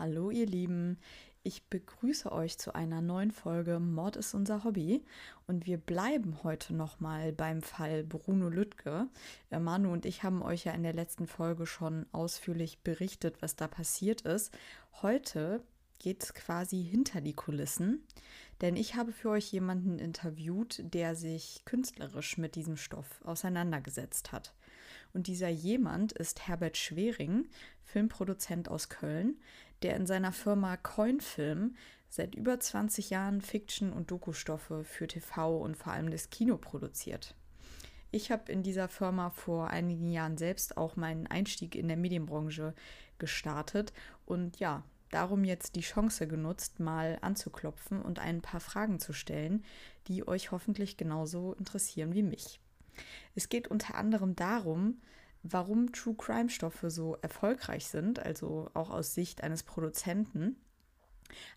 Hallo ihr Lieben, ich begrüße euch zu einer neuen Folge Mord ist unser Hobby und wir bleiben heute nochmal beim Fall Bruno Lüttke. Äh, Manu und ich haben euch ja in der letzten Folge schon ausführlich berichtet, was da passiert ist. Heute geht es quasi hinter die Kulissen, denn ich habe für euch jemanden interviewt, der sich künstlerisch mit diesem Stoff auseinandergesetzt hat. Und dieser jemand ist Herbert Schwering, Filmproduzent aus Köln, der in seiner Firma Coinfilm seit über 20 Jahren Fiction- und Dokustoffe für TV und vor allem das Kino produziert. Ich habe in dieser Firma vor einigen Jahren selbst auch meinen Einstieg in der Medienbranche gestartet und ja, darum jetzt die Chance genutzt, mal anzuklopfen und ein paar Fragen zu stellen, die euch hoffentlich genauso interessieren wie mich. Es geht unter anderem darum, warum True Crime Stoffe so erfolgreich sind, also auch aus Sicht eines Produzenten.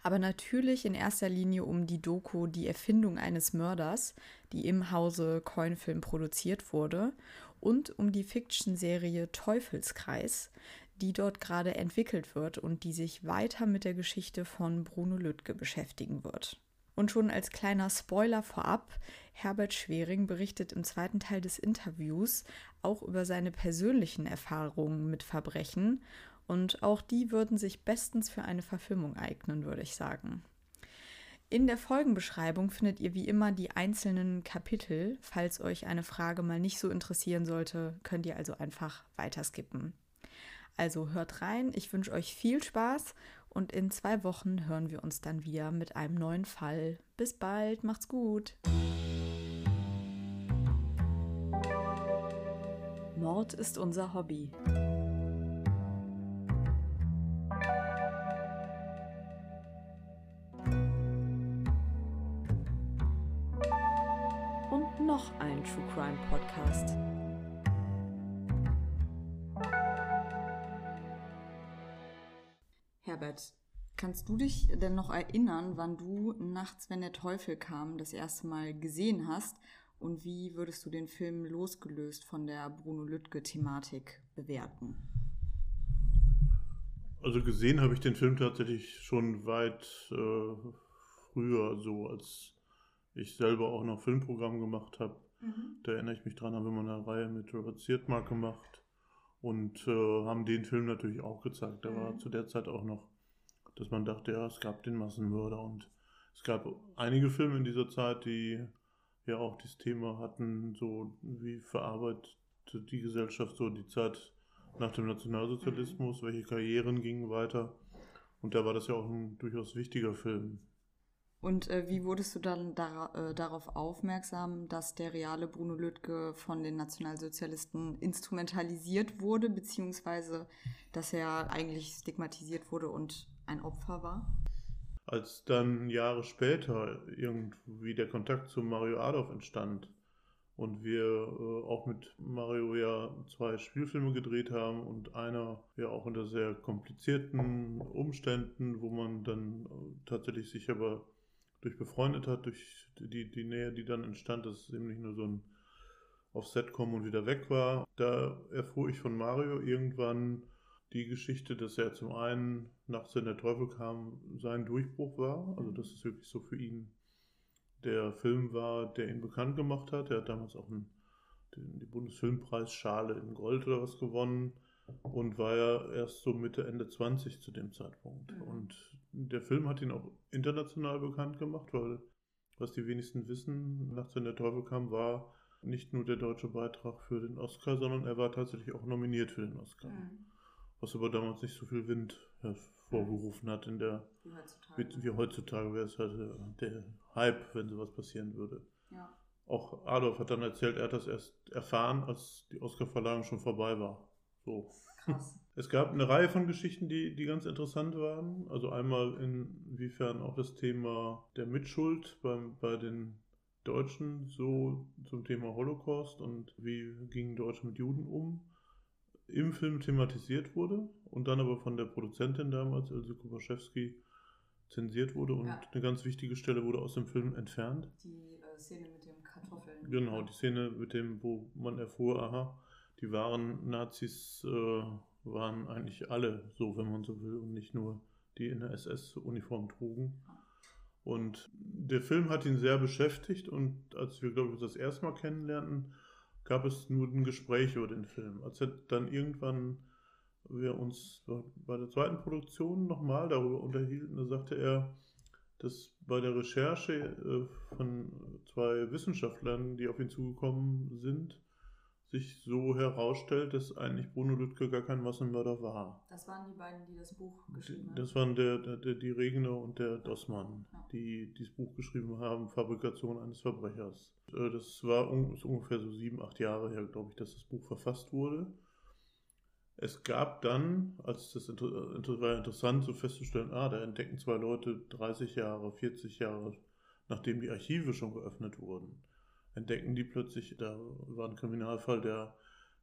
Aber natürlich in erster Linie um die Doku Die Erfindung eines Mörders, die im Hause Coinfilm produziert wurde, und um die Fiction-Serie Teufelskreis, die dort gerade entwickelt wird und die sich weiter mit der Geschichte von Bruno Lüttke beschäftigen wird. Und schon als kleiner Spoiler vorab, Herbert Schwering berichtet im zweiten Teil des Interviews auch über seine persönlichen Erfahrungen mit Verbrechen und auch die würden sich bestens für eine Verfilmung eignen, würde ich sagen. In der Folgenbeschreibung findet ihr wie immer die einzelnen Kapitel. Falls euch eine Frage mal nicht so interessieren sollte, könnt ihr also einfach weiterskippen. Also hört rein, ich wünsche euch viel Spaß und in zwei Wochen hören wir uns dann wieder mit einem neuen Fall. Bis bald, macht's gut. Mord ist unser Hobby. Und noch ein True Crime Podcast. Herbert, kannst du dich denn noch erinnern, wann du nachts, wenn der Teufel kam, das erste Mal gesehen hast? Und wie würdest du den Film losgelöst von der Bruno Lüttke-Thematik bewerten? Also gesehen habe ich den Film tatsächlich schon weit äh, früher, so als ich selber auch noch Filmprogramm gemacht habe. Mhm. Da erinnere ich mich dran, haben wir mal eine Reihe mit Robert Siertmark gemacht und äh, haben den Film natürlich auch gezeigt. Da mhm. war zu der Zeit auch noch, dass man dachte, ja, es gab den Massenmörder und es gab einige Filme in dieser Zeit, die ja auch dieses Thema hatten, so wie verarbeitet die Gesellschaft so die Zeit nach dem Nationalsozialismus, mhm. welche Karrieren gingen weiter. Und da war das ja auch ein durchaus wichtiger Film. Und äh, wie wurdest du dann da, äh, darauf aufmerksam, dass der reale Bruno Lüttke von den Nationalsozialisten instrumentalisiert wurde, beziehungsweise dass er eigentlich stigmatisiert wurde und ein Opfer war? Als dann Jahre später irgendwie der Kontakt zu Mario Adolf entstand und wir äh, auch mit Mario ja zwei Spielfilme gedreht haben und einer ja auch unter sehr komplizierten Umständen, wo man dann äh, tatsächlich sich aber durch befreundet hat, durch die, die Nähe, die dann entstand, dass es eben nicht nur so ein auf Set kommen und wieder weg war. Da erfuhr ich von Mario irgendwann die Geschichte, dass er zum einen nachts in der Teufel kam, sein Durchbruch war. Also dass es wirklich so für ihn der Film war, der ihn bekannt gemacht hat. Er hat damals auch einen, den, die Bundesfilmpreisschale in Gold oder was gewonnen und war ja erst so Mitte, Ende 20 zu dem Zeitpunkt. Mhm. Und der Film hat ihn auch international bekannt gemacht, weil, was die wenigsten wissen, Nachts wenn der Teufel kam, war nicht nur der deutsche Beitrag für den Oscar, sondern er war tatsächlich auch nominiert für den Oscar. Mhm. Was aber damals nicht so viel Wind hervorgerufen hat in der, wie heutzutage, wie heutzutage wäre es halt der Hype, wenn sowas passieren würde. Ja. Auch Adolf hat dann erzählt, er hat das erst erfahren, als die Oscarverleihung schon vorbei war. So. Krass. Es gab eine Reihe von Geschichten, die, die ganz interessant waren. Also einmal inwiefern auch das Thema der Mitschuld beim, bei den Deutschen so zum Thema Holocaust und wie gingen Deutsche mit Juden um im Film thematisiert wurde und dann aber von der Produzentin damals, Ilse Kubaschewski, zensiert wurde und ja. eine ganz wichtige Stelle wurde aus dem Film entfernt. Die äh, Szene mit dem Kartoffeln. Genau, die Szene mit dem, wo man erfuhr, aha, die wahren Nazis äh, waren eigentlich alle so, wenn man so will, und nicht nur die in der SS-Uniform trugen. Und der Film hat ihn sehr beschäftigt und als wir, glaube ich, das erste Mal kennenlernten, gab es nur ein Gespräch über den Film. Als dann irgendwann wir uns bei der zweiten Produktion nochmal darüber unterhielten, da sagte er, dass bei der Recherche äh, von zwei Wissenschaftlern, die auf ihn zugekommen sind, sich so herausstellt, dass eigentlich Bruno Lüttke gar kein Massenmörder war. Das waren die beiden, die das Buch geschrieben haben. Das waren der, der, der die Regner und der Dossmann, ja. die dieses Buch geschrieben haben, Fabrikation eines Verbrechers. Äh, das war ungefähr so sieben, acht Jahre her, glaube ich, dass das Buch verfasst wurde. Es gab dann, als das war interessant so festzustellen, ah, da entdecken zwei Leute 30 Jahre, 40 Jahre, nachdem die Archive schon geöffnet wurden, entdecken die plötzlich, da war ein Kriminalfall, der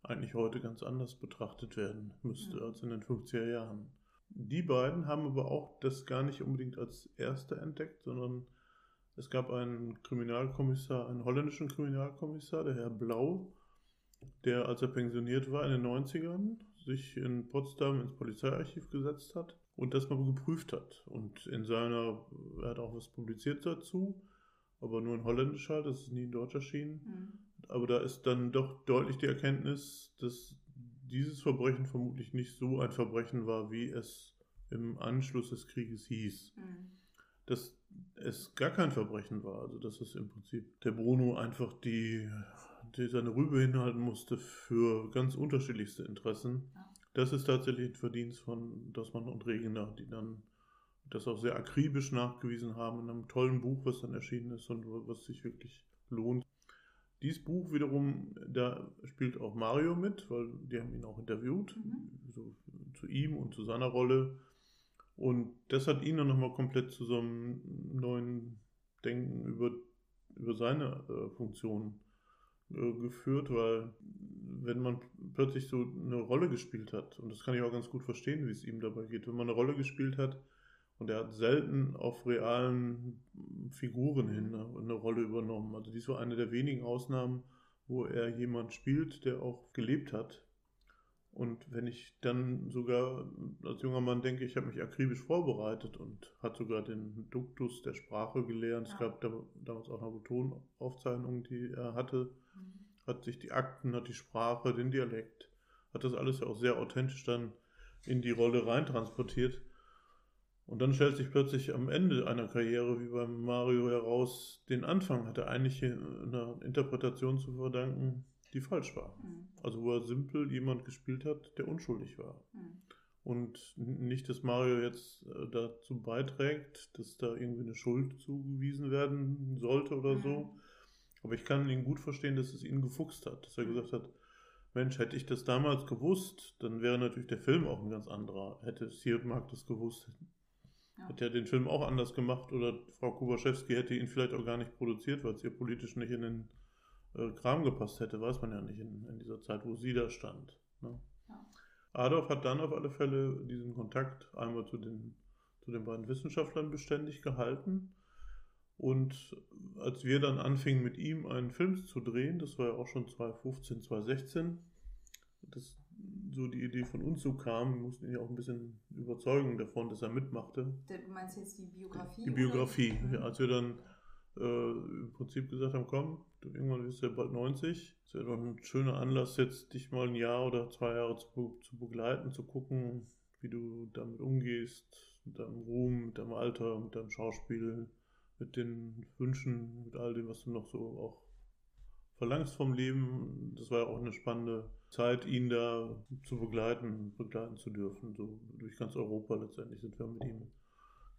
eigentlich heute ganz anders betrachtet werden müsste ja. als in den 50er Jahren. Die beiden haben aber auch das gar nicht unbedingt als Erste entdeckt, sondern es gab einen Kriminalkommissar, einen holländischen Kriminalkommissar, der Herr Blau, der, als er pensioniert war in den 90ern, sich in Potsdam ins Polizeiarchiv gesetzt hat und das mal geprüft hat. Und in seiner, er hat auch was publiziert dazu, aber nur in Holländisch halt, das ist nie in Deutsch erschienen. Mhm. Aber da ist dann doch deutlich die Erkenntnis, dass dieses Verbrechen vermutlich nicht so ein Verbrechen war, wie es im Anschluss des Krieges hieß. Mhm. Dass es gar kein Verbrechen war, also dass es im Prinzip der Bruno einfach die die seine Rübe hinhalten musste für ganz unterschiedlichste Interessen. Ja. Das ist tatsächlich ein Verdienst von Dossmann und Regener, die dann das auch sehr akribisch nachgewiesen haben in einem tollen Buch, was dann erschienen ist und was sich wirklich lohnt. Dieses Buch wiederum, da spielt auch Mario mit, weil die haben ihn auch interviewt, mhm. so zu ihm und zu seiner Rolle. Und das hat ihn dann nochmal komplett zu so einem neuen Denken über, über seine äh, Funktion äh, geführt, weil wenn man plötzlich so eine Rolle gespielt hat, und das kann ich auch ganz gut verstehen, wie es ihm dabei geht, wenn man eine Rolle gespielt hat und er hat selten auf realen Figuren hin eine, Rolle übernommen. Also dies war eine der wenigen Ausnahmen, wo er jemand spielt, der auch gelebt hat, und wenn ich dann sogar als junger Mann denke, ich habe mich akribisch vorbereitet und hat sogar den Duktus der Sprache gelernt. Ja. Es gab da, damals auch noch Tonaufzeichnungen, die er hatte. Mhm. Hat sich die Akten, hat die Sprache, den Dialekt, hat das alles ja auch sehr authentisch dann in die Rolle reintransportiert. Und dann stellt sich plötzlich am Ende einer Karriere wie beim Mario heraus, den Anfang hat er eigentlich einer Interpretation zu verdanken, die falsch war. Mhm. Also wo er simpel jemand gespielt hat, der unschuldig war. Mhm. Und nicht, dass Mario jetzt äh, dazu beiträgt, dass da irgendwie eine Schuld zugewiesen werden sollte oder mhm. so. Aber ich kann ihn gut verstehen, dass es ihn gefuchst hat. Dass er mhm. gesagt hat, Mensch, hätte ich das damals gewusst, dann wäre natürlich der Film auch ein ganz anderer. Hätte Siermark das gewusst, ja. hätte er den Film auch anders gemacht oder Frau Kubaschewski hätte ihn vielleicht auch gar nicht produziert, weil es ihr politisch nicht in den äh, Kram gepasst hätte, weiß man ja nicht in, in dieser Zeit, wo sie da stand. Ne? Ja. Adolf hat dann auf alle Fälle diesen Kontakt einmal zu den, zu den beiden Wissenschaftlern beständig gehalten. Und als wir dann anfingen mit ihm einen Film zu drehen, das war ja auch schon 2015, 2016, dass so die Idee von uns so kam, wir mussten ihn ja auch ein bisschen überzeugen davon, dass er mitmachte. Du meinst jetzt die Biografie? Die Biografie, ja, als wir dann äh, im Prinzip gesagt haben, komm, du, irgendwann bist du ja bald 90. Ist ja doch ein schöner Anlass, jetzt dich mal ein Jahr oder zwei Jahre zu, zu begleiten, zu gucken, wie du damit umgehst, mit deinem Ruhm, mit deinem Alter, mit deinem Schauspiel, mit den Wünschen, mit all dem, was du noch so auch verlangst vom Leben. Das war ja auch eine spannende Zeit, ihn da zu begleiten, begleiten zu dürfen. So durch ganz Europa letztendlich sind wir mit ihm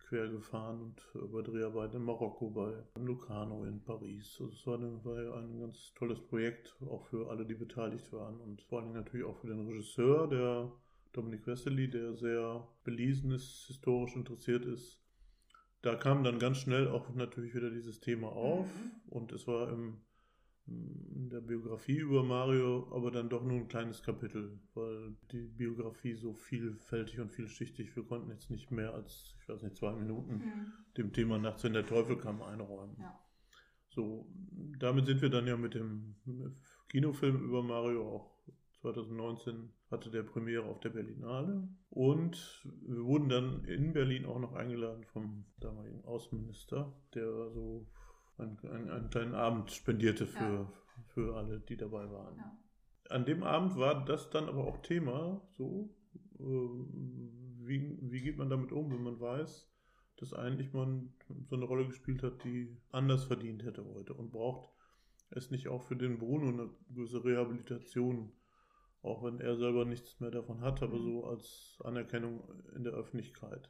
quer gefahren und über Dreharbeiten in Marokko bei Lucano in Paris. Also es war, eine, war ein ganz tolles Projekt, auch für alle, die beteiligt waren und vor allem natürlich auch für den Regisseur, der Dominik Wessely, der sehr belesen ist, historisch interessiert ist. Da kam dann ganz schnell auch natürlich wieder dieses Thema auf mhm. und es war im in der Biografie über Mario, aber dann doch nur ein kleines Kapitel, weil die Biografie so vielfältig und vielschichtig, wir konnten jetzt nicht mehr als, ich weiß nicht, zwei Minuten mhm. dem Thema Nachts in der Teufel kam einräumen. Ja. So, damit sind wir dann ja mit dem Kinofilm über Mario auch 2019 hatte der Premiere auf der Berlinale. Und wir wurden dann in Berlin auch noch eingeladen vom damaligen Außenminister, der so einen, einen, einen kleinen Abend spendierte für, ja. für alle, die dabei waren. Ja. An dem Abend war das dann aber auch Thema, so, äh, wie, wie geht man damit um, wenn man weiß, dass eigentlich man so eine Rolle gespielt hat, die anders verdient hätte heute und braucht es nicht auch für den Bruno eine gewisse Rehabilitation, auch wenn er selber nichts mehr davon hat, aber mhm. so als Anerkennung in der Öffentlichkeit.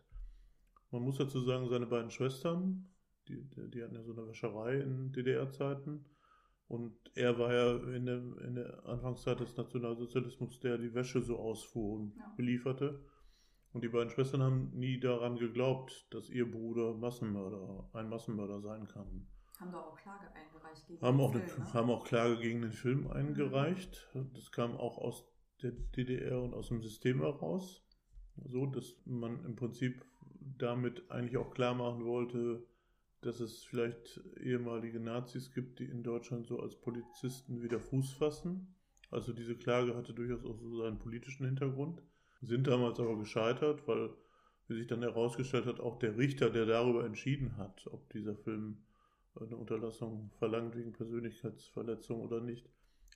Man muss dazu sagen, seine beiden Schwestern, die, die hatten ja so eine Wäscherei in DDR-Zeiten. Und er war ja in der, in der Anfangszeit des Nationalsozialismus, der die Wäsche so ausfuhr und ja. belieferte. Und die beiden Schwestern haben nie daran geglaubt, dass ihr Bruder Massenmörder, ein Massenmörder sein kann. Haben doch auch Klage eingereicht gegen haben den auch Film. Eine, ne? Haben auch Klage gegen den Film mhm. eingereicht. Das kam auch aus der DDR und aus dem System heraus. So, dass man im Prinzip damit eigentlich auch klar machen wollte, dass es vielleicht ehemalige Nazis gibt, die in Deutschland so als Polizisten wieder Fuß fassen. Also diese Klage hatte durchaus auch so seinen politischen Hintergrund sind damals aber gescheitert, weil, wie sich dann herausgestellt hat, auch der Richter, der darüber entschieden hat, ob dieser Film eine Unterlassung verlangt wegen Persönlichkeitsverletzung oder nicht,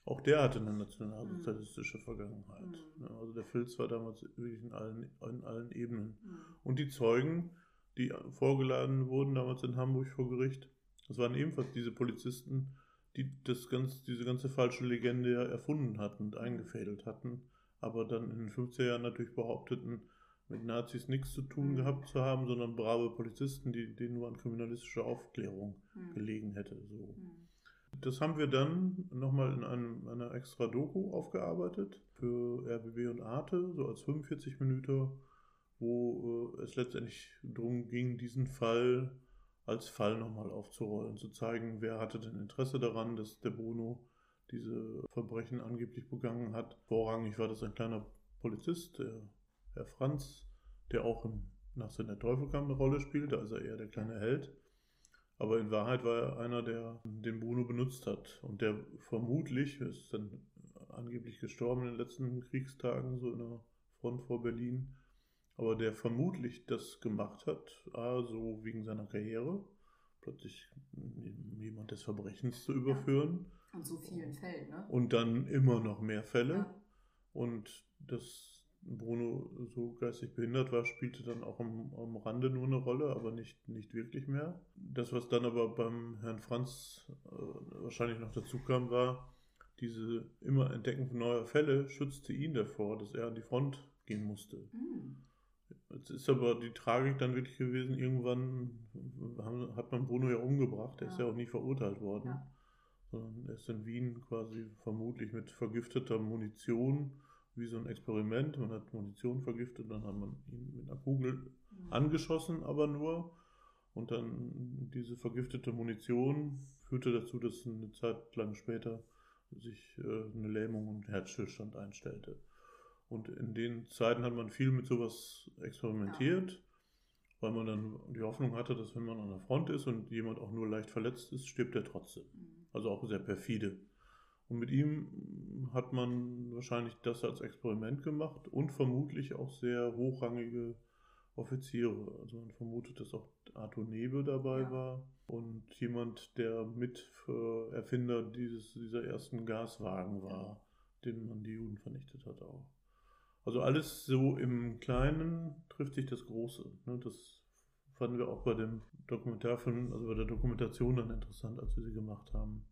auch der hatte eine nationalsozialistische Vergangenheit. Mhm. Also der Filz war damals wirklich in allen, in allen Ebenen. Mhm. Und die Zeugen, die vorgeladen wurden damals in Hamburg vor Gericht, das waren ebenfalls diese Polizisten, die das ganz, diese ganze falsche Legende ja erfunden hatten und eingefädelt hatten aber dann in den 50er Jahren natürlich behaupteten, mit Nazis nichts zu tun mhm. gehabt zu haben, sondern brave Polizisten, die, denen nur an kriminalistischer Aufklärung mhm. gelegen hätte. So. Mhm. Das haben wir dann nochmal in einem, einer extra Doku aufgearbeitet für RBB und Arte, so als 45 Minuten, wo äh, es letztendlich darum ging, diesen Fall als Fall nochmal aufzurollen, zu zeigen, wer hatte denn Interesse daran, dass der Bruno diese Verbrechen angeblich begangen hat. Vorrangig war das ein kleiner Polizist, der Herr Franz, der auch im Nach der Teufel eine Rolle spielt, da ist er eher der kleine Held. Aber in Wahrheit war er einer, der den Bruno benutzt hat und der vermutlich, ist dann angeblich gestorben in den letzten Kriegstagen, so in der Front vor Berlin, aber der vermutlich das gemacht hat, also wegen seiner Karriere, plötzlich jemand des Verbrechens zu überführen. Und so vielen Fällen, ne? Und dann immer noch mehr Fälle. Ja. Und dass Bruno so geistig behindert war, spielte dann auch am, am Rande nur eine Rolle, aber nicht, nicht wirklich mehr. Das, was dann aber beim Herrn Franz äh, wahrscheinlich noch dazu kam, war, diese immer Entdecken neuer Fälle schützte ihn davor, dass er an die Front gehen musste. Mhm. Jetzt ist aber die Tragik dann wirklich gewesen, irgendwann hat man Bruno ja umgebracht, er ja. ist ja auch nie verurteilt worden. Ja sondern er ist in Wien quasi vermutlich mit vergifteter Munition, wie so ein Experiment. Man hat Munition vergiftet, dann hat man ihn mit einer Kugel mhm. angeschossen, aber nur. Und dann diese vergiftete Munition führte dazu, dass eine Zeit lang später sich äh, eine Lähmung und Herzstillstand einstellte. Und in den Zeiten hat man viel mit sowas experimentiert, ja. weil man dann die Hoffnung hatte, dass wenn man an der Front ist und jemand auch nur leicht verletzt ist, stirbt er trotzdem. Mhm also auch sehr perfide. Und mit ihm hat man wahrscheinlich das als Experiment gemacht und vermutlich auch sehr hochrangige Offiziere. Also man vermutet, dass auch Arthur Nebe dabei ja. war und jemand, der Miterfinder dieses, dieser ersten Gaswagen war, den man die Juden vernichtet hat auch. Also alles so im Kleinen trifft sich das Große. Ne? Das fanden wir auch bei dem Dokumentarfilm, also bei der Dokumentation dann interessant, als wir sie gemacht haben.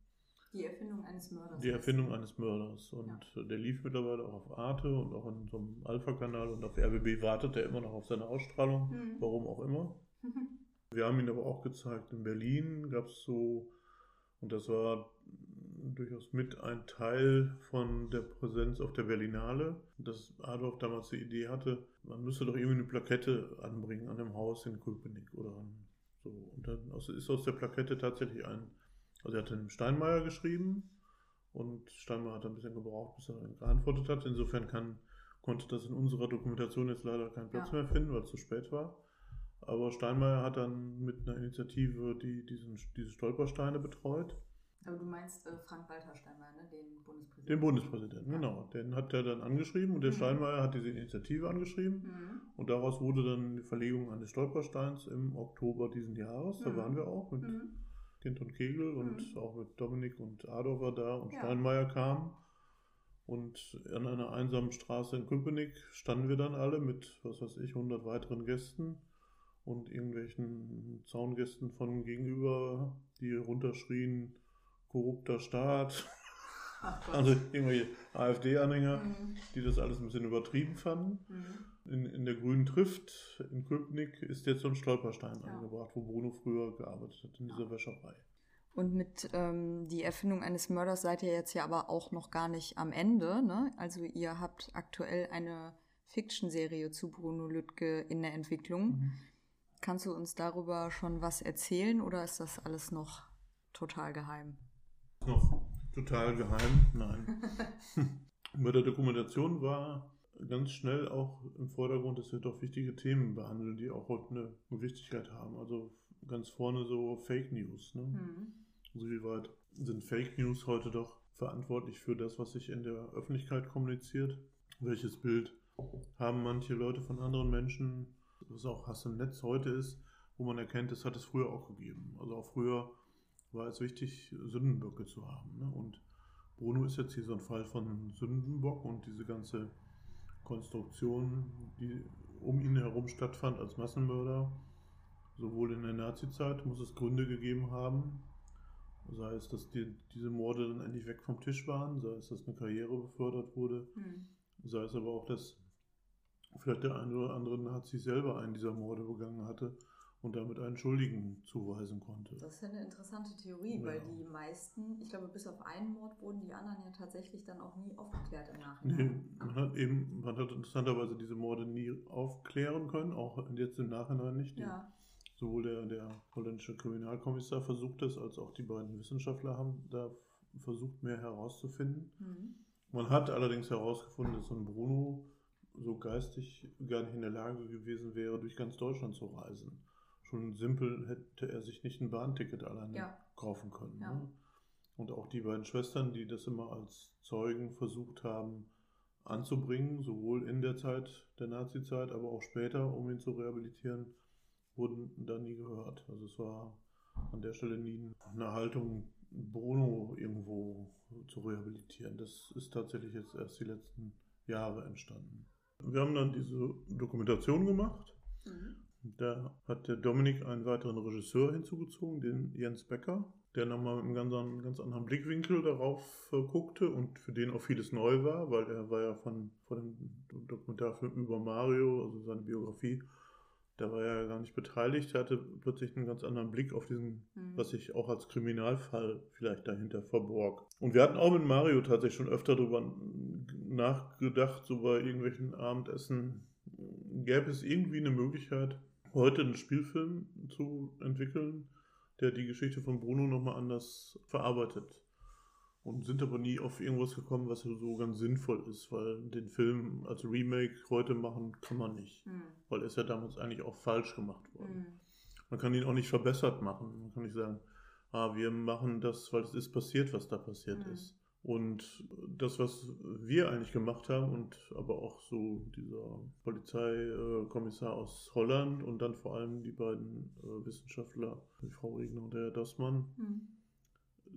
Die Erfindung eines Mörders. Die Erfindung eines Mörders. Und ja. der lief mittlerweile auch auf Arte und auch in so einem Alpha-Kanal und auf RBB wartet er immer noch auf seine Ausstrahlung, mhm. warum auch immer. Wir haben ihn aber auch gezeigt in Berlin, gab es so, und das war durchaus mit ein Teil von der Präsenz auf der Berlinale, dass Adolf damals die Idee hatte, man müsste doch irgendwie eine Plakette anbringen an dem Haus in Köpenick oder so. Und dann ist aus der Plakette tatsächlich ein, also er hat den Steinmeier geschrieben und Steinmeier hat ein bisschen gebraucht, bis er geantwortet hat. Insofern kann, konnte das in unserer Dokumentation jetzt leider keinen Platz ja. mehr finden, weil es zu spät war. Aber Steinmeier hat dann mit einer Initiative die, diesen, diese Stolpersteine betreut Aber du meinst äh, Frank-Walter Steinmeier, ne? den Bundespräsidenten? Den Bundespräsidenten, ja. genau. Den hat er dann angeschrieben und der mhm. Steinmeier hat diese Initiative angeschrieben. Mhm. Und daraus wurde dann die Verlegung eines Stolpersteins im Oktober diesen Jahres. Da mhm. waren wir auch mit mhm. Kind und Kegel und mhm. auch mit Dominik und Adolf war da und ja. Steinmeier kam. Und an einer einsamen Straße in Köpenick standen wir dann alle mit, was weiß ich, 100 weiteren Gästen und irgendwelchen Zaungästen von gegenüber, die runterschrien, korrupter Staat. also irgendwelche AfD-Anhänger, mhm. die das alles ein bisschen übertrieben fanden. Mhm. In, in der Grünen Trift in Köpenick ist jetzt so ein Stolperstein ja. angebracht, wo Bruno früher gearbeitet hat, in dieser Wäscherei. Und mit ähm, die Erfindung eines Mörders seid ihr jetzt ja aber auch noch gar nicht am Ende. Ne? Also ihr habt aktuell eine Fiction-Serie zu Bruno Lüttke in der Entwicklung. Mhm. Kannst du uns darüber schon was erzählen oder ist das alles noch total geheim? Noch total geheim, nein. Bei der Dokumentation war ganz schnell auch im Vordergrund, dass wir doch wichtige Themen behandeln, die auch heute eine Wichtigkeit haben. Also ganz vorne so Fake News. Ne? Mhm. Also wie weit sind Fake News heute doch verantwortlich für das, was sich in der Öffentlichkeit kommuniziert? Welches Bild haben manche Leute von anderen Menschen, was auch Hass im Netz heute ist, wo man erkennt, das hat es früher auch gegeben. Also auch früher war es wichtig, Sündenböcke zu haben. Ne? Und Bruno ist jetzt hier so ein Fall von Sündenbock und diese ganze Konstruktion, die um ihn herum stattfand als Massenmörder, sowohl in der Nazizeit muss es Gründe gegeben haben, Sei es, dass die, diese Morde dann endlich weg vom Tisch waren, sei es, dass eine Karriere befördert wurde, mhm. sei es aber auch, dass vielleicht der eine oder andere Nazi selber einen dieser Morde begangen hatte und damit einen Schuldigen zuweisen konnte. Das ist ja eine interessante Theorie, ja. weil die meisten, ich glaube, bis auf einen Mord wurden die anderen ja tatsächlich dann auch nie aufgeklärt im Nachhinein. Nee, man hat eben, man hat interessanterweise diese Morde nie aufklären können, auch jetzt im Nachhinein nicht. ja sowohl der, der holländische Kriminalkommissar versucht es, als auch die beiden Wissenschaftler haben da versucht, mehr herauszufinden. Mhm. Man hat allerdings herausgefunden, dass so ein Bruno so geistig gar nicht in der Lage gewesen wäre, durch ganz Deutschland zu reisen. Schon simpel hätte er sich nicht ein Bahnticket alleine ja. kaufen können. Ja. Ne? Und auch die beiden Schwestern, die das immer als Zeugen versucht haben anzubringen, sowohl in der Zeit der Nazizeit, aber auch später, um ihn zu rehabilitieren, wurden da nie gehört. Also es war an der Stelle nie eine Haltung, Bruno irgendwo zu rehabilitieren. Das ist tatsächlich jetzt erst die letzten Jahre entstanden. Wir haben dann diese Dokumentation gemacht. Mhm. Da hat der Dominik einen weiteren Regisseur hinzugezogen, den Jens Becker, der nochmal mit einem ganz, anderen, ganz anderen Blickwinkel darauf äh, guckte und für den auch vieles neu war, weil er war ja von, von dem Dokumentarfilm über Mario, also seine Biografie, da war er gar nicht beteiligt, er hatte plötzlich einen ganz anderen Blick auf diesen, mhm. was sich auch als Kriminalfall vielleicht dahinter verborg. Und wir hatten auch mit Mario tatsächlich schon öfter darüber nachgedacht, so bei irgendwelchen Abendessen, gäbe es irgendwie eine Möglichkeit, heute einen Spielfilm zu entwickeln, der die Geschichte von Bruno nochmal anders verarbeitet und sind aber nie auf irgendwas gekommen, was so ganz sinnvoll ist, weil den Film als Remake heute machen kann man nicht, mhm. weil er ist ja damals eigentlich auch falsch gemacht worden. Mhm. Man kann ihn auch nicht verbessert machen. Man kann nicht sagen, ah, wir machen das, weil es ist passiert, was da passiert mhm. ist. Und das, was wir eigentlich gemacht haben und aber auch so dieser Polizeikommissar aus Holland und dann vor allem die beiden äh, Wissenschaftler, die Frau Regner und der Herr Dossmann, mhm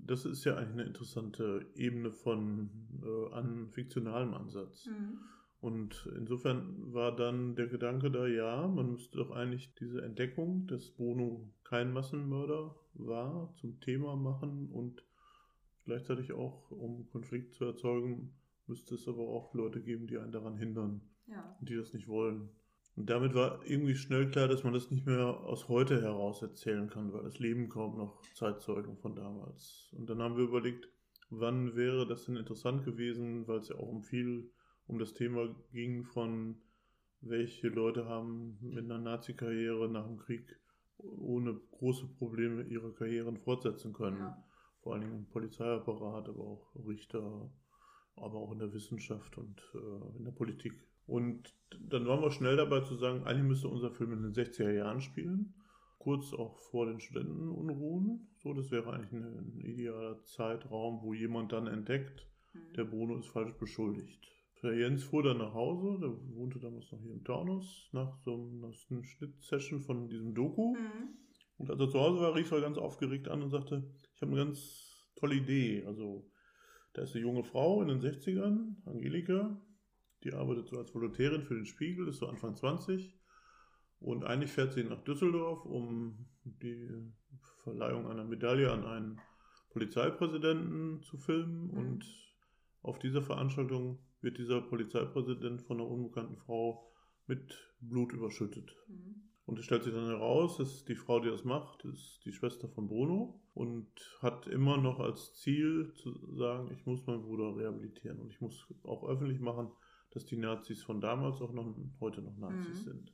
das ist ja eigentlich eine interessante Ebene von äh, an fiktionalem Ansatz. Mhm. Und insofern war dann der Gedanke da, ja, man müsste doch eigentlich diese Entdeckung, dass Bruno kein Massenmörder war, zum Thema machen und gleichzeitig auch, um Konflikt zu erzeugen, müsste es aber auch Leute geben, die einen daran hindern, ja. die das nicht wollen. Und damit war irgendwie schnell klar, dass man das nicht mehr aus heute heraus erzählen kann, weil es leben kaum noch Zeitzeugen von damals. Und dann haben wir überlegt, wann wäre das denn interessant gewesen, weil es ja auch um viel um das Thema ging von welche Leute haben mit einer Nazi-Karriere nach dem Krieg ohne große Probleme ihre Karrieren fortsetzen können. Ja. Vor allen Dingen im Polizeiapparat, aber auch Richter, aber auch in der Wissenschaft und äh, in der Politik. Und dann waren wir schnell dabei zu sagen, eigentlich müsste unser Film in den 60er Jahren spielen. kurz auch vor den Studentenunruhen. So, das wäre eigentlich ein, ein idealer Zeitraum, wo jemand dann entdeckt, Mhm. der Bruno ist falsch beschuldigt. Der Jens fuhr dann nach Hause, der wohnte damals noch hier im Taunus, nach so einer Schnittsession von diesem Doku. Mhm. Und als er zu Hause war, rief er ganz aufgeregt an und sagte, ich habe eine ganz tolle Idee. Also, da ist eine junge Frau in den 60ern, Angelika, die arbeitet so als Volontärin für den Spiegel, ist so Anfang 20. Und eigentlich fährt sie nach Düsseldorf, um die Verleihung einer Medaille an einen Polizeipräsidenten zu filmen. Mhm. Und auf dieser Veranstaltung wird dieser Polizeipräsident von einer unbekannten Frau mit Blut überschüttet. Mhm. Und es stellt sich dann heraus, dass die Frau, die das macht, ist die Schwester von Bruno und hat immer noch als Ziel zu sagen, ich muss meinen Bruder rehabilitieren und ich muss auch öffentlich machen, dass die Nazis von damals auch noch heute noch Nazis Mhm. sind.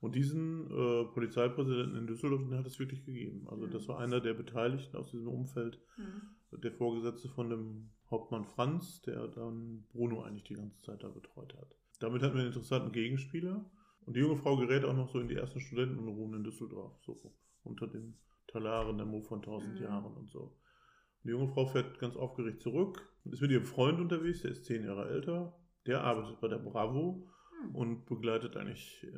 Und diesen äh, Polizeipräsidenten in Düsseldorf, den hat es wirklich gegeben. Also Mhm. das war einer der Beteiligten aus diesem Umfeld, Mhm. der Vorgesetzte von dem Hauptmann Franz, der dann Bruno eigentlich die ganze Zeit da betreut hat. Damit hatten wir einen interessanten Gegenspieler. Und die junge Frau gerät auch noch so in die ersten Studentenunruhen in Düsseldorf, so unter den Talaren der Mo von tausend Mhm. Jahren und so. Und die junge Frau fährt ganz aufgeregt zurück, ist mit ihrem Freund unterwegs, der ist zehn Jahre älter, der arbeitet bei der Bravo Mhm. und begleitet eigentlich äh,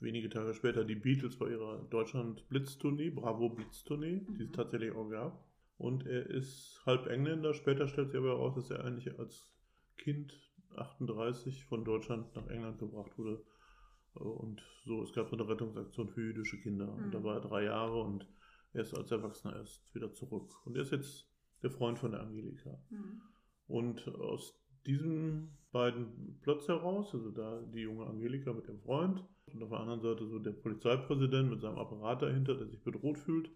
wenige Tage später die Beatles bei ihrer Deutschland-Blitztournee, Bravo Blitztournee, die es Mhm. tatsächlich auch gab. Und er ist halb Engländer, später stellt sich aber heraus, dass er eigentlich als Kind 38 von Deutschland nach England gebracht wurde. Äh, Und so, es gab so eine Rettungsaktion für jüdische Kinder. Mhm. Und da war er drei Jahre und er ist als Erwachsener erst wieder zurück. Und er ist jetzt der Freund von der Angelika. Mhm. Und aus diesen beiden Plots heraus, also da die junge Angelika mit ihrem Freund und auf der anderen Seite so der Polizeipräsident mit seinem Apparat dahinter, der sich bedroht fühlt,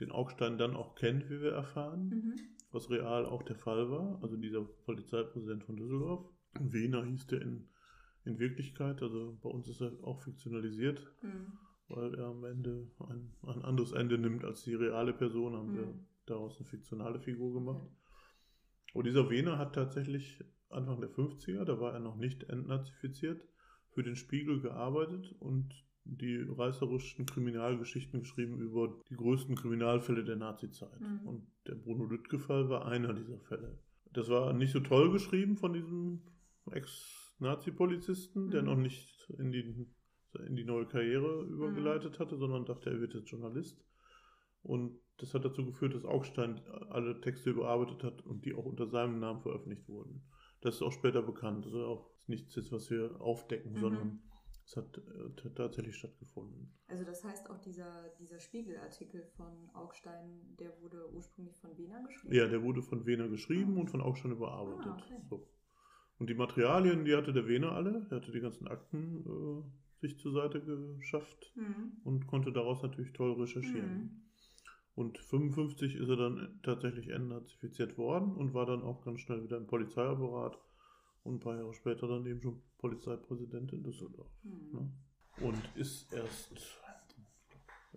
den Augstein dann auch kennt, wie wir erfahren, Mhm. was real auch der Fall war. Also dieser Polizeipräsident von Düsseldorf. Wiener hieß der in, in Wirklichkeit, also bei uns ist er auch fiktionalisiert, Mhm. weil er am Ende ein, ein anderes Ende nimmt als die reale Person, haben wir Mhm. daraus eine fiktionale Figur gemacht. Okay. Und dieser Wehner hat tatsächlich Anfang der 50er, da war er noch nicht entnazifiziert, für den Spiegel gearbeitet und die reißerischen Kriminalgeschichten geschrieben über die größten Kriminalfälle der Nazizeit. Mhm. Und der Bruno Lüttke-Fall war einer dieser Fälle. Das war nicht so toll geschrieben von diesem Ex-Nazi-Polizisten, der Mhm. noch nicht in die, in die neue Karriere übergeleitet hatte, sondern dachte, er wird jetzt Journalist. Und das hat dazu geführt, dass Augstein alle Texte überarbeitet hat und die auch unter seinem Namen veröffentlicht wurden. Das ist auch später bekannt. Also auch nichts ist, was wir aufdecken, Mhm. sondern es hat äh, t- tatsächlich stattgefunden. Also das heißt auch dieser, dieser Spiegelartikel von Augstein, der wurde ursprünglich von Wiener geschrieben? Ja, der wurde von Wehner geschrieben Ah. und von Augstein überarbeitet. Ah, okay. so. Und die Materialien, die hatte der Wehner alle. Er hatte die ganzen Akten äh, sich zur Seite geschafft Mhm. und konnte daraus natürlich toll recherchieren. Mhm. Und 55 ist er dann tatsächlich entnazifiziert worden und war dann auch ganz schnell wieder im Polizeiapparat und ein paar Jahre später dann eben schon Polizeipräsident in Düsseldorf. Mhm. Ne? Und ist erst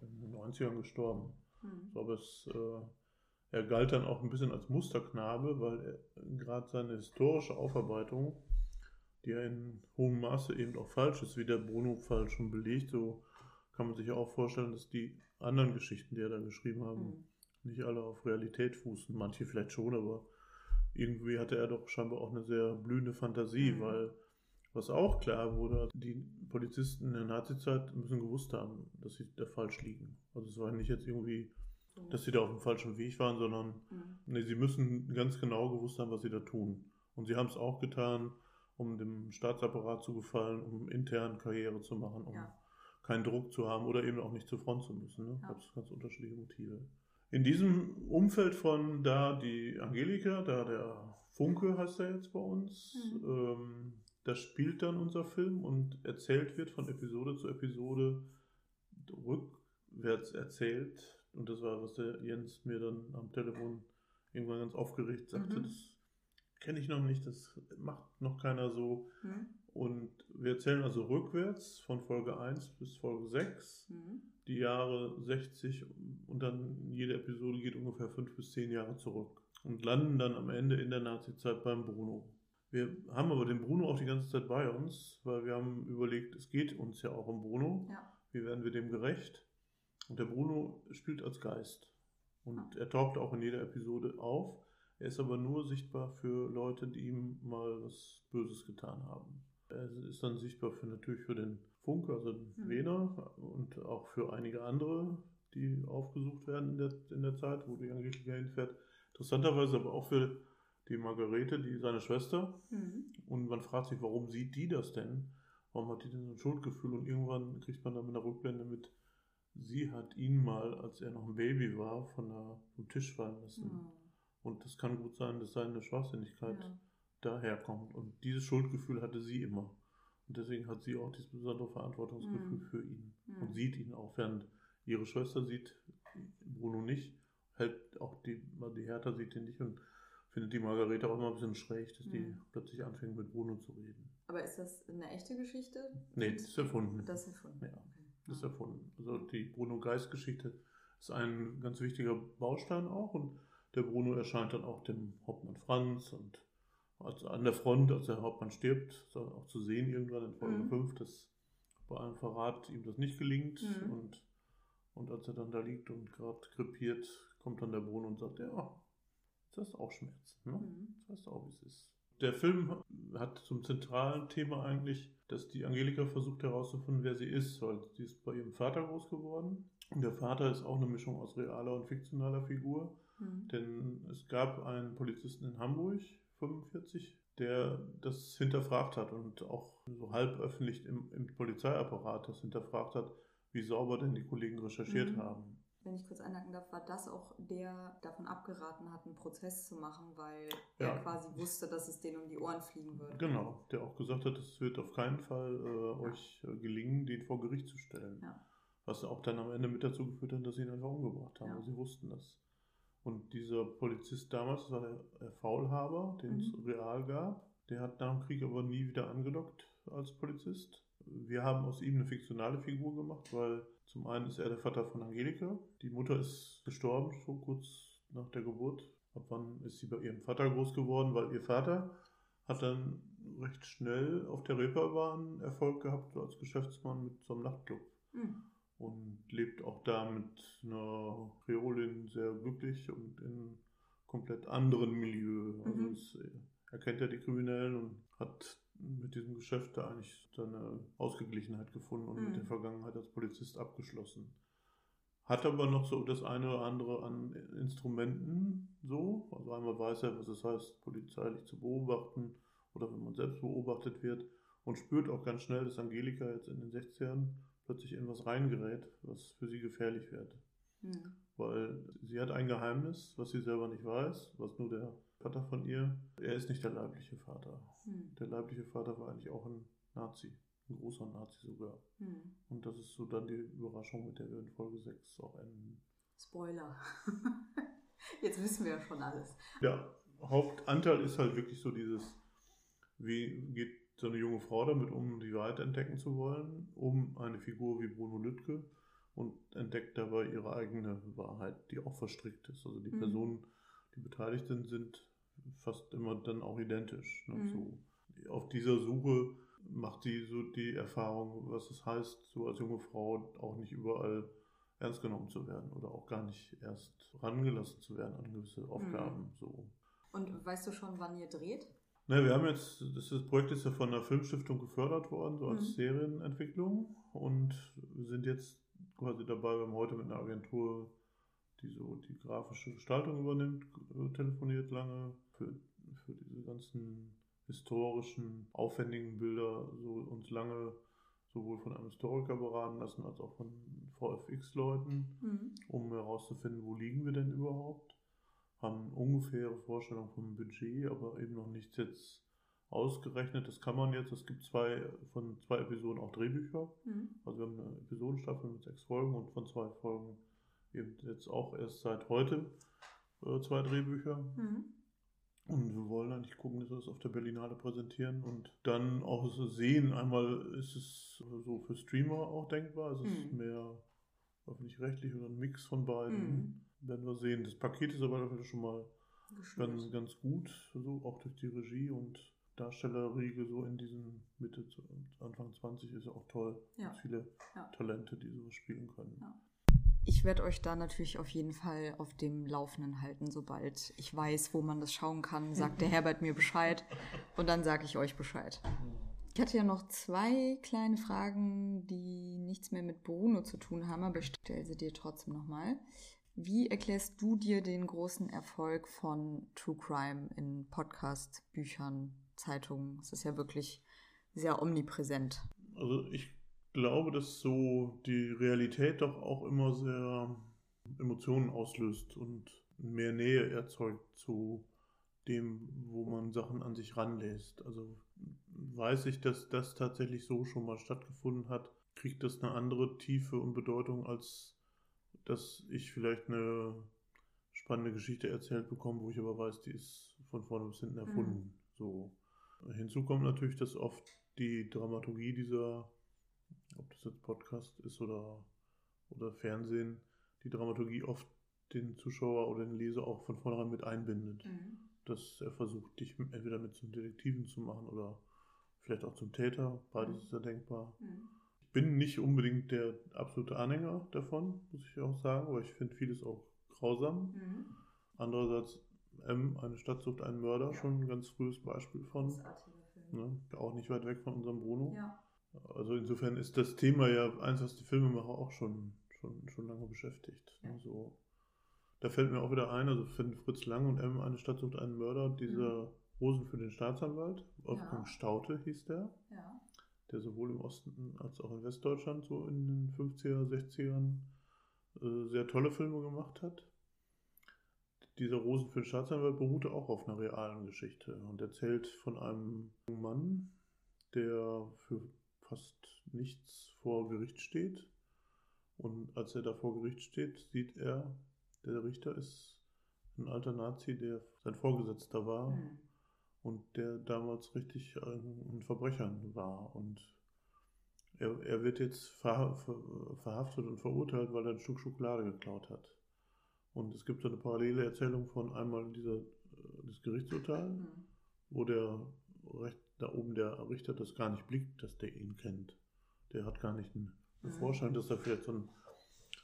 in den 90ern gestorben. Mhm. Ich glaube, es, äh, er galt dann auch ein bisschen als Musterknabe, weil er gerade seine historische Aufarbeitung, die ja in hohem Maße eben auch falsch ist, wie der Bruno-Fall schon belegt, so kann man sich ja auch vorstellen, dass die anderen Geschichten, die er da geschrieben haben, Mhm. nicht alle auf Realität fußen. Manche vielleicht schon, aber irgendwie hatte er doch scheinbar auch eine sehr blühende Fantasie, Mhm. weil was auch klar wurde, die Polizisten in der Nazizeit müssen gewusst haben, dass sie da falsch liegen. Also es war nicht jetzt irgendwie, So. dass sie da auf dem falschen Weg waren, sondern Mhm. nee, sie müssen ganz genau gewusst haben, was sie da tun. Und sie haben es auch getan, um dem Staatsapparat zu gefallen, um intern Karriere zu machen, um Ja. keinen Druck zu haben oder eben auch nicht zur Front zu müssen. Ne? Ja. Gab es ganz unterschiedliche Motive. In diesem Umfeld von da die Angelika, da der Funke heißt er jetzt bei uns, Mhm. ähm, da spielt dann unser Film und erzählt wird von Episode zu Episode rückwärts erzählt. Und das war, was der Jens mir dann am Telefon irgendwann ganz aufgeregt sagte, Mhm. das kenne ich noch nicht, das macht noch keiner so. Mhm. Und wir erzählen also rückwärts von Folge 1 bis Folge 6 Mhm. die Jahre 60 und dann jede Episode geht ungefähr 5 bis 10 Jahre zurück und landen dann am Ende in der Nazi-Zeit beim Bruno. Wir haben aber den Bruno auch die ganze Zeit bei uns, weil wir haben überlegt, es geht uns ja auch um Bruno. Ja. Wie werden wir dem gerecht? Und der Bruno spielt als Geist. Und Ah. er taucht auch in jeder Episode auf. Er ist aber nur sichtbar für Leute, die ihm mal was Böses getan haben. Er ist dann sichtbar für natürlich für den Funke, also den Mhm. Wener und auch für einige andere, die aufgesucht werden in der, in der Zeit, wo die Angelika hinfährt. Interessanterweise aber auch für die Margarete, die seine Schwester. Mhm. Und man fragt sich, warum sieht die das denn? Warum hat die denn so ein Schuldgefühl? Und irgendwann kriegt man dann mit einer Rückblende mit, sie hat ihn mal, als er noch ein Baby war, von der, vom Tisch fallen lassen. Oh. Und das kann gut sein, dass seine Schwachsinnigkeit Ja. daherkommt. Und dieses Schuldgefühl hatte sie immer. Und deswegen hat sie auch dieses besondere Verantwortungsgefühl Mhm. für ihn. Mhm. Und sieht ihn auch, während ihre Schwester sieht Bruno nicht. Hält auch die, die Hertha sieht ihn nicht und findet die Margarete auch immer ein bisschen schräg, dass die Mhm. plötzlich anfängt mit Bruno zu reden. Aber ist das eine echte Geschichte? Nee, das ist erfunden. Das ist erfunden. Ja. Okay. Das ist erfunden. Also die Bruno Geist-Geschichte ist ein ganz wichtiger Baustein auch und der Bruno erscheint dann auch dem Hauptmann Franz und an der Front, als der Hauptmann stirbt, ist auch zu sehen irgendwann in Folge Mhm. 5, dass bei einem Verrat ihm das nicht gelingt Mhm. und, und als er dann da liegt und gerade krepiert, kommt dann der Bruno und sagt, ja, hast du auch Schmerzen, ne? Mhm. Weißt du auch, wie es ist. Der Film hat zum zentralen Thema eigentlich, dass die Angelika versucht herauszufinden, wer sie ist, weil sie ist bei ihrem Vater groß geworden. Und der Vater ist auch eine Mischung aus realer und fiktionaler Figur. Mhm. Denn es gab einen Polizisten in Hamburg, 45, der das hinterfragt hat und auch so halb öffentlich im, im Polizeiapparat das hinterfragt hat, wie sauber denn die Kollegen recherchiert Mhm. haben. Wenn ich kurz einhaken darf, war das auch der davon abgeraten hat, einen Prozess zu machen, weil Ja. er quasi wusste, dass es denen um die Ohren fliegen würde. Genau, der auch gesagt hat, es wird auf keinen Fall äh, euch äh, gelingen, den vor Gericht zu stellen. Ja. Was auch dann am Ende mit dazu geführt hat, dass sie ihn einfach umgebracht haben, Ja. weil sie wussten das. Und dieser Polizist damals, das war der, Faulhaber, den es Mhm. real gab, der hat nach dem Krieg aber nie wieder angedockt als Polizist. Wir haben aus ihm eine fiktionale Figur gemacht, weil zum einen ist er der Vater von Angelika. Die Mutter ist gestorben, schon kurz nach der Geburt. Ab wann ist sie bei ihrem Vater groß geworden? Weil ihr Vater hat dann recht schnell auf der Reeperbahn Erfolg gehabt so als Geschäftsmann mit so einem Nachtclub Mhm. und lebt auch da mit einer Kreolin sehr glücklich und in komplett anderen Milieu. Also Mhm. Er kennt ja die Kriminellen und hat mit diesem Geschäft da eigentlich seine Ausgeglichenheit gefunden und Mhm. mit der Vergangenheit als Polizist abgeschlossen. Hat aber noch so das eine oder andere an Instrumenten so. Also einmal weiß er, was es heißt, polizeilich zu beobachten oder wenn man selbst beobachtet wird und spürt auch ganz schnell, dass Angelika jetzt in den 60ern plötzlich in was reingerät, was für sie gefährlich wird. Mhm. Weil sie hat ein Geheimnis, was sie selber nicht weiß, was nur der Vater von ihr, er ist nicht der leibliche Vater. Mhm. Der leibliche Vater war eigentlich auch ein Nazi, ein großer Nazi sogar. Mhm. Und das ist so dann die Überraschung, mit der wir in Folge 6 auch enden. Spoiler. Jetzt wissen wir ja schon alles. Der Hauptanteil ist halt wirklich so dieses, wie geht so eine junge Frau damit um, die Wahrheit entdecken zu wollen, um eine Figur wie Bruno Lüttke und entdeckt dabei ihre eigene Wahrheit, die auch verstrickt ist. Also die Mhm. Personen, die beteiligt sind, fast immer dann auch identisch. Ne? Mhm. So, auf dieser Suche macht sie so die Erfahrung, was es heißt, so als junge Frau auch nicht überall ernst genommen zu werden oder auch gar nicht erst rangelassen zu werden an gewisse Aufgaben. So. Und weißt du schon, wann ihr dreht? Na, wir haben jetzt, das, Projekt ist ja von der Filmstiftung gefördert worden, so als Mhm. Serienentwicklung und wir sind jetzt quasi dabei, wir haben heute mit einer Agentur, die so die grafische Gestaltung übernimmt, äh, telefoniert lange für, für diese ganzen historischen, aufwendigen Bilder, so uns lange sowohl von einem Historiker beraten lassen, als auch von VFX-Leuten Mhm. um herauszufinden, wo liegen wir denn überhaupt. Haben ungefähre Vorstellung vom Budget, aber eben noch nichts jetzt ausgerechnet. Das kann man jetzt. Es gibt zwei von zwei Episoden auch Drehbücher. Mhm. Also wir haben eine Episodenstaffel mit sechs Folgen und von zwei Folgen eben jetzt auch erst seit heute äh, zwei Drehbücher. Mhm. Und wir wollen eigentlich gucken, dass wir das auf der Berlinale präsentieren und dann auch so sehen. Einmal ist es so für Streamer auch denkbar. Es ist Mhm. mehr öffentlich-rechtlich oder ein Mix von beiden. Mhm. Werden wir sehen. Das Paket ist aber dafür schon mal ganz, ganz gut, so auch durch die Regie und Darstellerriege so in diesen Mitte, zu- Anfang 20 ist ja auch toll. Ja. Viele Ja. Talente, die sowas spielen können. Ja. Ich werde euch da natürlich auf jeden Fall auf dem Laufenden halten, sobald ich weiß, wo man das schauen kann, sagt der Herbert mir Bescheid und dann sage ich euch Bescheid. Ich hatte ja noch zwei kleine Fragen, die nichts mehr mit Bruno zu tun haben, aber ich stelle sie dir trotzdem nochmal. Wie erklärst du dir den großen Erfolg von True Crime in Podcast, Büchern, Zeitungen? Es ist ja wirklich sehr omnipräsent. Also ich glaube, dass so die Realität doch auch immer sehr Emotionen auslöst und mehr Nähe erzeugt zu dem, wo man Sachen an sich ranlässt. Also weiß ich, dass das tatsächlich so schon mal stattgefunden hat, kriegt das eine andere Tiefe und Bedeutung, als dass ich vielleicht eine spannende Geschichte erzählt bekomme, wo ich aber weiß, die ist von vorne bis hinten erfunden. Mhm. So. Hinzu kommt natürlich, dass oft die Dramaturgie dieser, ob das jetzt Podcast ist oder, oder Fernsehen, die Dramaturgie oft den Zuschauer oder den Leser auch von vornherein mit einbindet. Mhm. Dass er versucht, dich entweder mit zum Detektiven zu machen oder vielleicht auch zum Täter. Beides mhm. ist ja denkbar. Mhm. Ich bin nicht unbedingt der absolute Anhänger davon, muss ich auch sagen, aber ich finde vieles auch grausam. Mhm. Andererseits, M, eine Stadt sucht einen Mörder, ja. schon ein ganz frühes Beispiel von. Ne? Auch nicht weit weg von unserem Bruno. Ja. Also insofern ist das Thema ja eins, was die Filmemacher auch schon, schon, schon lange beschäftigt. Ja. So. Da fällt mir auch wieder ein, also Fritz Lang und M, eine Stadt sucht einen Mörder, dieser mhm. Rosen für den Staatsanwalt, Wolfgang ja. Staute hieß der, ja. der sowohl im Osten als auch in Westdeutschland so in den 50er, 60ern äh, sehr tolle Filme gemacht hat. Dieser Rosen für den Staatsanwalt beruhte auch auf einer realen Geschichte und erzählt von einem Mann, der für fast nichts vor Gericht steht. Und als er da vor Gericht steht, sieht er, der Richter ist ein alter Nazi, der sein Vorgesetzter war. Mhm und der damals richtig ein Verbrecher war. Und er, er wird jetzt ver, ver, verhaftet und verurteilt, weil er ein Stück Schokolade geklaut hat. Und es gibt so eine parallele Erzählung von einmal dieser, das Gerichtsurteil, mhm. wo der recht da oben der Richter das gar nicht blickt, dass der ihn kennt. Der hat gar nicht einen mhm. Vorschein, dass er vielleicht so ein,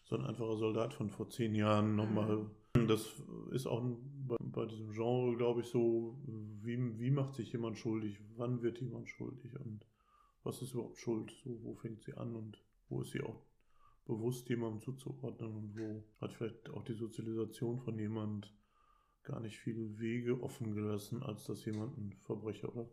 so ein einfacher Soldat von vor zehn Jahren nochmal mhm. Das ist auch bei, bei diesem Genre, glaube ich, so, wie, wie macht sich jemand schuldig, wann wird jemand schuldig und was ist überhaupt Schuld, so, wo fängt sie an und wo ist sie auch bewusst jemandem zuzuordnen und wo hat vielleicht auch die Sozialisation von jemand gar nicht viele Wege offen gelassen, als dass jemand ein Verbrecher oder.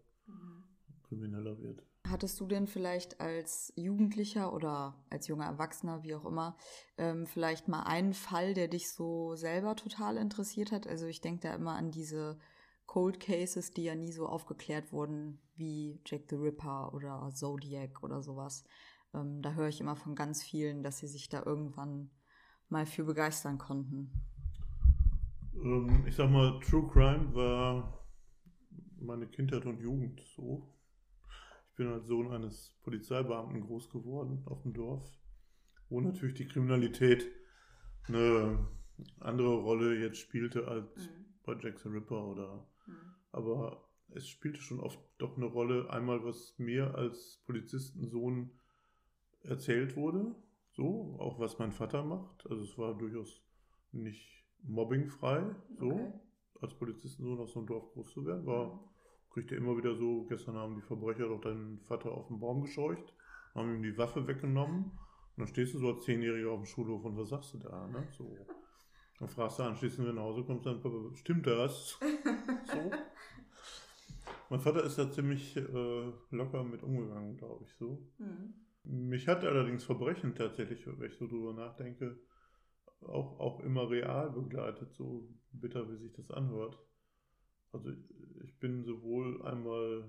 Krimineller wird. Hattest du denn vielleicht als Jugendlicher oder als junger Erwachsener, wie auch immer, ähm, vielleicht mal einen Fall, der dich so selber total interessiert hat? Also ich denke da immer an diese Cold Cases, die ja nie so aufgeklärt wurden, wie Jack the Ripper oder Zodiac oder sowas. Ähm, da höre ich immer von ganz vielen, dass sie sich da irgendwann mal für begeistern konnten. Ähm, ich sag mal, True Crime war meine Kindheit und Jugend so bin als Sohn eines Polizeibeamten groß geworden auf dem Dorf, wo natürlich die Kriminalität eine andere Rolle jetzt spielte als mhm. bei Jackson Ripper oder mhm. aber es spielte schon oft doch eine Rolle, einmal was mir als Polizistensohn erzählt wurde, so, auch was mein Vater macht. Also es war durchaus nicht mobbingfrei, so, okay. als Polizistensohn aus so einem Dorf groß zu werden, war mhm kriegt er immer wieder so, gestern haben die Verbrecher doch deinen Vater auf den Baum gescheucht, haben ihm die Waffe weggenommen und dann stehst du so als Zehnjähriger auf dem Schulhof und was sagst du da, ne? So. Dann fragst du anschließend, wenn du nach Hause kommst, dann, Papa, stimmt das? so. Mein Vater ist da ziemlich äh, locker mit umgegangen, glaube ich, so. Mhm. Mich hat allerdings Verbrechen tatsächlich, wenn ich so drüber nachdenke, auch, auch immer real begleitet, so bitter wie sich das anhört. Also bin sowohl einmal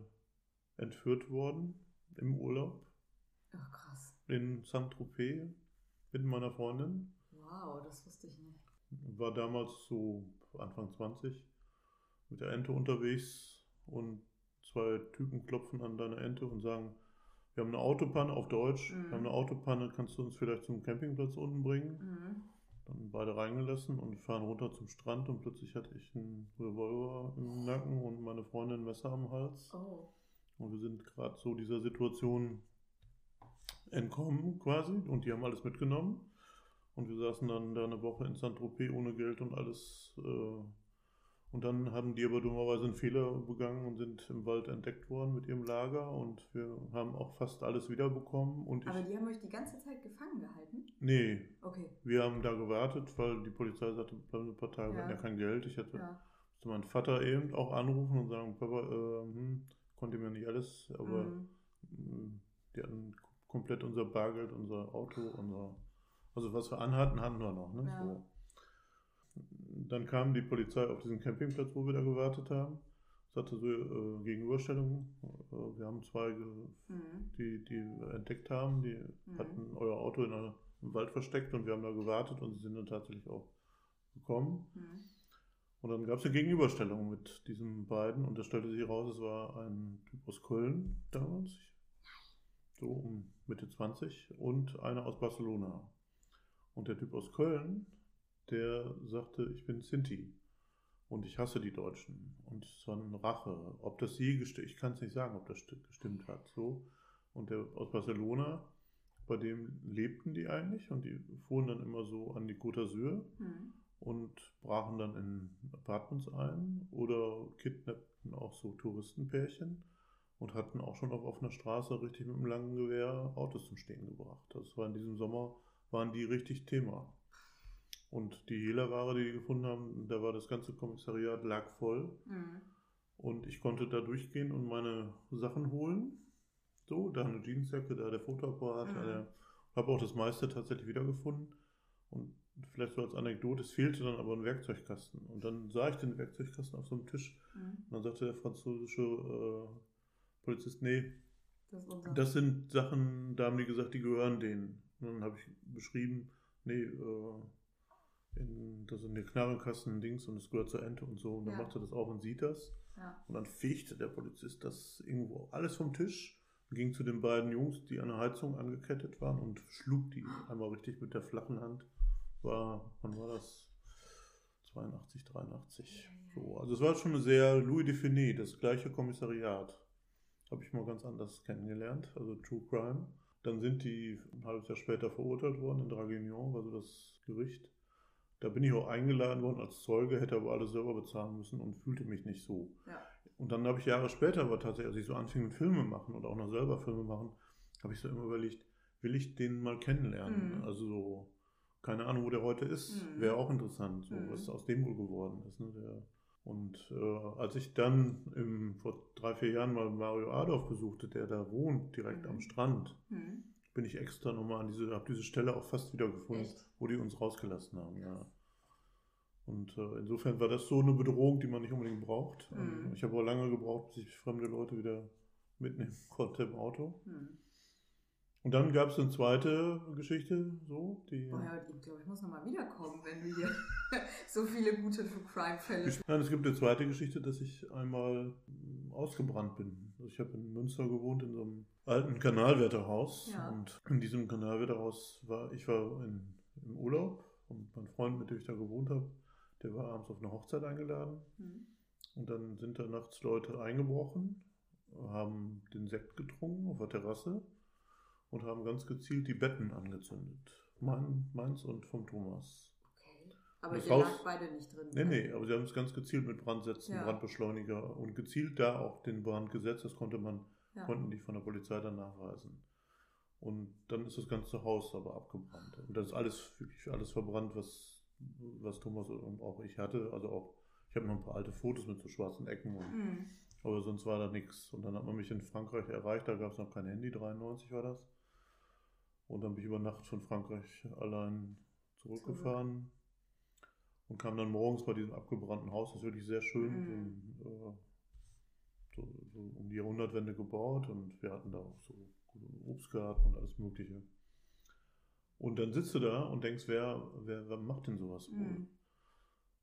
entführt worden im Urlaub. Ach krass. In Saint-Tropez mit meiner Freundin. Wow, das wusste ich nicht. War damals so Anfang 20 mit der Ente unterwegs und zwei Typen klopfen an deine Ente und sagen, wir haben eine Autopanne auf Deutsch, mhm. wir haben eine Autopanne, kannst du uns vielleicht zum Campingplatz unten bringen? Mhm. Dann beide reingelassen und fahren runter zum Strand und plötzlich hatte ich einen Revolver im Nacken und meine Freundin ein Messer am Hals. Oh. Und wir sind gerade so dieser Situation entkommen quasi und die haben alles mitgenommen. Und wir saßen dann da eine Woche in Saint-Tropez ohne Geld und alles. Äh, und dann haben die aber dummerweise einen Fehler begangen und sind im Wald entdeckt worden mit ihrem Lager und wir haben auch fast alles wiederbekommen. Und aber die haben euch die ganze Zeit gefangen gehalten? Nee. Okay. Wir haben da gewartet, weil die Polizei sagte, bleiben ein paar Tage, wir hatten ja kein Geld. Ich hatte ja. musste meinen Vater eben auch anrufen und sagen, Papa, äh, hm, konnte mir nicht alles, aber mhm. Hm, die hatten komplett unser Bargeld, unser Auto, unser, also was wir anhatten, hatten wir noch. Ne? Ja. So. Dann kam die Polizei auf diesen Campingplatz, wo wir da gewartet haben. Es hatte so äh, Gegenüberstellungen. Äh, wir haben zwei, mhm. die, die entdeckt haben, die mhm. hatten euer Auto in einer, im Wald versteckt und wir haben da gewartet und sie sind dann tatsächlich auch gekommen. Mhm. Und dann gab es eine Gegenüberstellung mit diesen beiden und da stellte sich raus, es war ein Typ aus Köln damals, so um Mitte 20 und einer aus Barcelona. Und der Typ aus Köln der sagte, ich bin Sinti und ich hasse die Deutschen. Und es war eine Rache. Ob das je gestimmt, ich kann es nicht sagen, ob das gestimmt hat. So. Und der aus Barcelona, bei dem lebten die eigentlich und die fuhren dann immer so an die Côte d'Azur mhm. und brachen dann in Apartments ein oder kidnappten auch so Touristenpärchen und hatten auch schon auf offener Straße richtig mit einem langen Gewehr Autos zum Stehen gebracht. Das war in diesem Sommer, waren die richtig Thema. Und die Hehlerware, die die gefunden haben, da war das ganze Kommissariat lag voll. Mhm. Und ich konnte da durchgehen und meine Sachen holen. So, da eine Jeansjacke, da der Fotoapparat, mhm. habe auch das meiste tatsächlich wiedergefunden. Und vielleicht so als Anekdote, es fehlte dann aber ein Werkzeugkasten. Und dann sah ich den Werkzeugkasten auf so einem Tisch. Mhm. Und dann sagte der französische äh, Polizist, nee, das, das, sind Sachen, da haben die gesagt, die gehören denen. Und dann habe ich beschrieben, nee, äh, in, das in den Knarrenkasten Dings und es gehört zur Ente und so. Und dann ja. macht er das auch und sieht das. Ja. Und dann fegte der Polizist das irgendwo alles vom Tisch und ging zu den beiden Jungs, die an der Heizung angekettet waren und schlug die einmal richtig mit der flachen Hand. War, wann war das? 82, 83. So, also es war schon eine sehr Louis Define, das gleiche Kommissariat. Habe ich mal ganz anders kennengelernt, also True Crime. Dann sind die ein halbes Jahr später verurteilt worden in Draguignan, also das Gericht. Da bin ich auch eingeladen worden als Zeuge, hätte aber alles selber bezahlen müssen und fühlte mich nicht so. Ja. Und dann habe ich Jahre später, aber tatsächlich, als ich so anfing mit Filme machen und auch noch selber Filme machen, habe ich so immer überlegt, will ich den mal kennenlernen? Mhm. Also so, keine Ahnung, wo der heute ist, mhm. wäre auch interessant, so, mhm. was aus dem wohl geworden ist. Ne? Der, und äh, als ich dann im, vor drei, vier Jahren mal Mario Adolf besuchte, der da wohnt, direkt am mhm. Strand, mhm bin ich extra nochmal an diese, habe diese Stelle auch fast wieder gefunden, Echt? wo die uns rausgelassen haben, ja. Und äh, insofern war das so eine Bedrohung, die man nicht unbedingt braucht. Ähm, mhm. Ich habe auch lange gebraucht, bis ich fremde Leute wieder mitnehmen konnte im Auto. Mhm. Und dann gab es eine zweite Geschichte, so, die. Oh ja, ich glaube, ich muss nochmal wiederkommen, wenn wir hier so viele gute True Crime-Fälle. Nein, es gibt eine zweite Geschichte, dass ich einmal hm, ausgebrannt bin. Also ich habe in Münster gewohnt, in so einem alten Kanalwärterhaus. Ja. Und in diesem Kanalwärterhaus war, ich war in, im Urlaub und mein Freund, mit dem ich da gewohnt habe, der war abends auf eine Hochzeit eingeladen. Mhm. Und dann sind da nachts Leute eingebrochen, haben den Sekt getrunken auf der Terrasse und haben ganz gezielt die Betten angezündet. Mein, meins und vom Thomas. Okay. Aber ihr Haus, lag beide nicht drin? Nee, nee, aber sie haben es ganz gezielt mit Brandsätzen, ja. Brandbeschleuniger und gezielt da auch den Brand gesetzt. Das konnte man, ja. konnten die von der Polizei dann nachweisen. Und dann ist das ganze Haus aber abgebrannt. Und das ist alles, wirklich alles verbrannt, was, was Thomas und auch ich hatte. Also auch, ich habe noch ein paar alte Fotos mit so schwarzen Ecken. Und, mhm. Aber sonst war da nichts. Und dann hat man mich in Frankreich erreicht, da gab es noch kein Handy, 93 war das. Und dann bin ich über Nacht von Frankreich allein zurückgefahren Zurück. und kam dann morgens bei diesem abgebrannten Haus, das ist wirklich sehr schön, mhm. in, äh, so, so um die Jahrhundertwende gebaut und wir hatten da auch so Obstgarten und alles Mögliche. Und dann sitzt du da und denkst, wer, wer, wer macht denn sowas? Mhm.